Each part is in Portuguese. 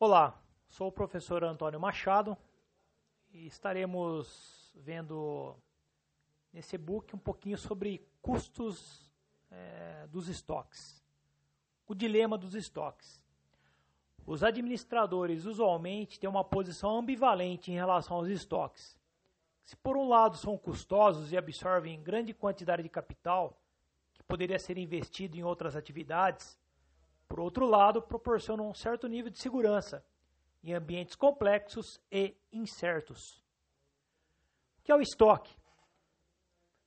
Olá, sou o professor Antônio Machado e estaremos vendo nesse e-book um pouquinho sobre custos é, dos estoques, o dilema dos estoques. Os administradores usualmente têm uma posição ambivalente em relação aos estoques. Se por um lado são custosos e absorvem grande quantidade de capital, que poderia ser investido em outras atividades, por outro lado, proporcionam um certo nível de segurança em ambientes complexos e incertos. O que é o estoque?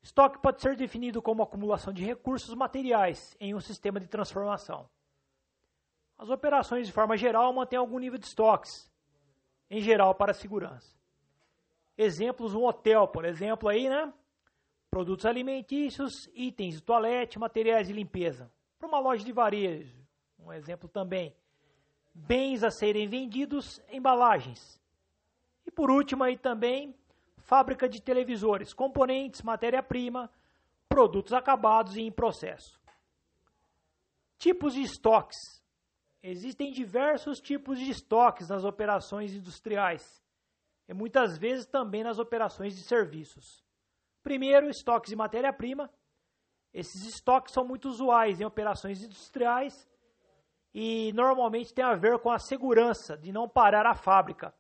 Estoque pode ser definido como acumulação de recursos materiais em um sistema de transformação. As operações, de forma geral, mantêm algum nível de estoques, em geral para a segurança. Exemplos, um hotel, por exemplo, aí, né? Produtos alimentícios, itens de toalete, materiais de limpeza. Para uma loja de varejo, um exemplo também. Bens a serem vendidos, embalagens. E por último aí também, fábrica de televisores, componentes, matéria-prima, produtos acabados e em processo. Tipos de estoques. Existem diversos tipos de estoques nas operações industriais e muitas vezes também nas operações de serviços. Primeiro, estoques de matéria-prima. Esses estoques são muito usuais em operações industriais e normalmente tem a ver com a segurança de não parar a fábrica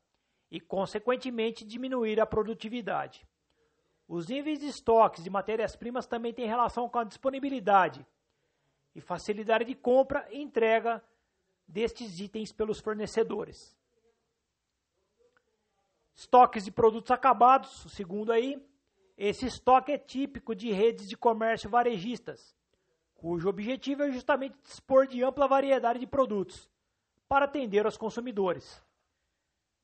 e, consequentemente, diminuir a produtividade. Os níveis de estoques de matérias-primas também têm relação com a disponibilidade e facilidade de compra e entrega destes itens pelos fornecedores. Estoques de produtos acabados, segundo aí, esse estoque é típico de redes de comércio varejistas, cujo objetivo é justamente dispor de ampla variedade de produtos para atender aos consumidores.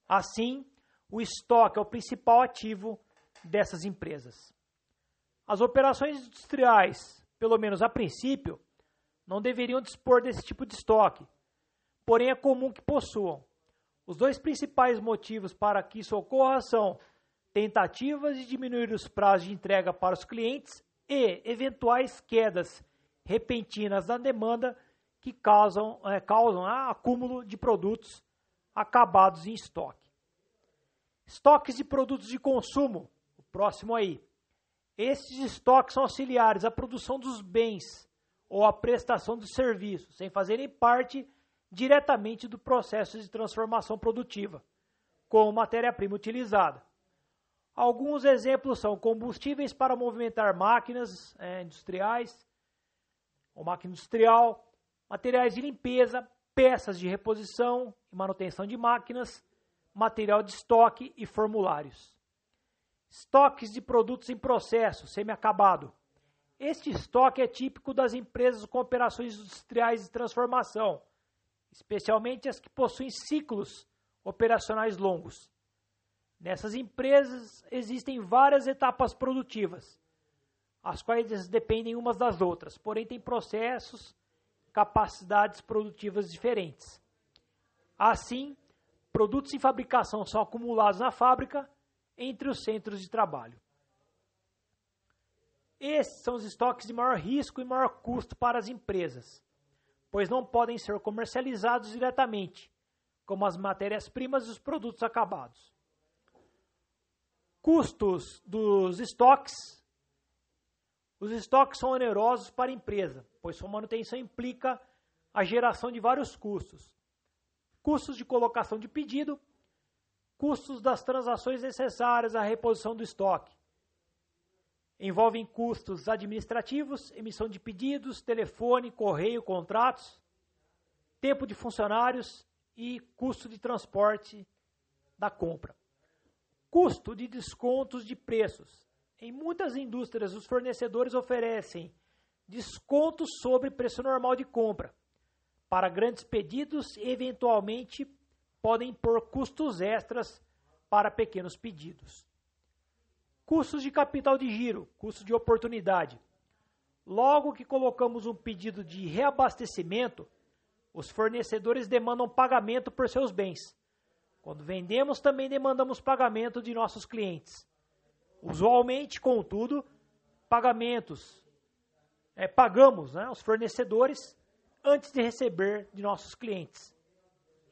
Assim, o estoque é o principal ativo dessas empresas. As operações industriais, pelo menos a princípio, não deveriam dispor desse tipo de estoque, porém é comum que possuam. Os dois principais motivos para que isso ocorra são tentativas de diminuir os prazos de entrega para os clientes e eventuais quedas repentinas na demanda que causam, é, causam ah, acúmulo de produtos acabados em estoque. Estoques de produtos de consumo, o próximo aí. Esses estoques são auxiliares à produção dos bens ou à prestação dos serviços, sem fazerem parte diretamente do processo de transformação produtiva, como matéria-prima utilizada. Alguns exemplos são combustíveis para movimentar máquinas é, industriais, ou máquina industrial, materiais de limpeza, peças de reposição e manutenção de máquinas, material de estoque e formulários. Estoques de produtos em processo, semi-acabado. Este estoque é típico das empresas com operações industriais de transformação, especialmente as que possuem ciclos operacionais longos. Nessas empresas existem várias etapas produtivas, as quais dependem umas das outras, porém têm processos, capacidades produtivas diferentes. Assim, produtos em fabricação são acumulados na fábrica entre os centros de trabalho. Esses são os estoques de maior risco e maior custo para as empresas, pois não podem ser comercializados diretamente, como as matérias-primas e os produtos acabados. Custos dos estoques os estoques são onerosos para a empresa, pois sua manutenção implica a geração de vários custos. Custos de colocação de pedido, custos das transações necessárias à reposição do estoque. Envolvem custos administrativos, emissão de pedidos, telefone, correio, contratos, tempo de funcionários e custo de transporte da compra. Custo de descontos de preços, em muitas indústrias, os fornecedores oferecem descontos sobre preço normal de compra para grandes pedidos eventualmente, podem impor custos extras para pequenos pedidos. Custos de capital de giro, custo de oportunidade. Logo que colocamos um pedido de reabastecimento, os fornecedores demandam pagamento por seus bens. Quando vendemos, também demandamos pagamento de nossos clientes. Usualmente, contudo, pagamentos, é, pagamos né, os fornecedores antes de receber de nossos clientes.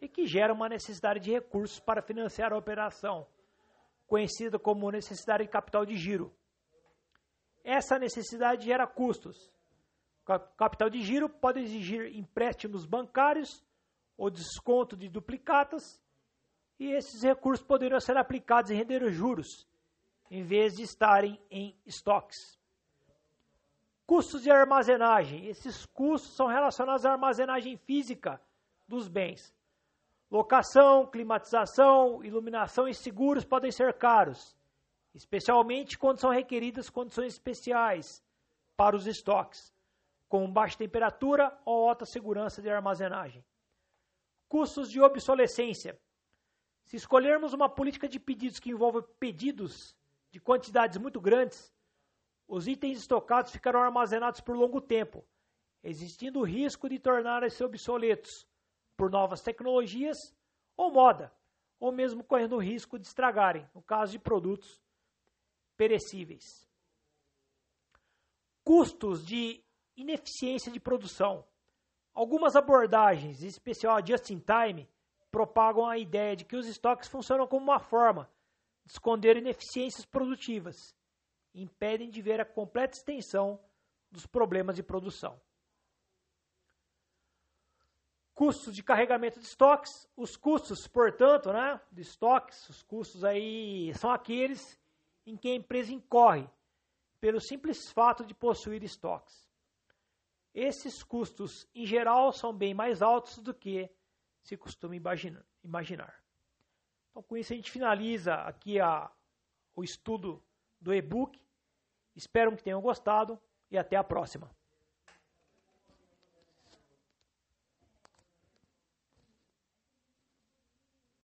e que gera uma necessidade de recursos para financiar a operação, conhecida como necessidade de capital de giro. Essa necessidade gera custos. Capital de giro pode exigir empréstimos bancários ou desconto de duplicatas, e esses recursos poderiam ser aplicados em render juros, em vez de estarem em estoques. Custos de armazenagem. Esses custos são relacionados à armazenagem física dos bens. Locação, climatização, iluminação e seguros podem ser caros, especialmente quando são requeridas condições especiais para os estoques, como baixa temperatura ou alta segurança de armazenagem. Custos de obsolescência. Se escolhermos uma política de pedidos que envolve pedidos de quantidades muito grandes, os itens estocados ficarão armazenados por longo tempo, existindo o risco de tornarem-se obsoletos por novas tecnologias ou moda, ou mesmo correndo o risco de estragarem, no caso de produtos perecíveis. Custos de ineficiência de produção. Algumas abordagens, em especial a just-in-time, propagam a ideia de que os estoques funcionam como uma forma de esconder ineficiências produtivas e impedem de ver a completa extensão dos problemas de produção. Custos de carregamento de estoques. Os custos, portanto, né, de estoques, os custos aí são aqueles em que a empresa incorre pelo simples fato de possuir estoques. Esses custos, em geral, são bem mais altos do que se costuma imaginar. Então, com isso, a gente finaliza aqui a, o estudo do e-book. Espero que tenham gostado e até a próxima.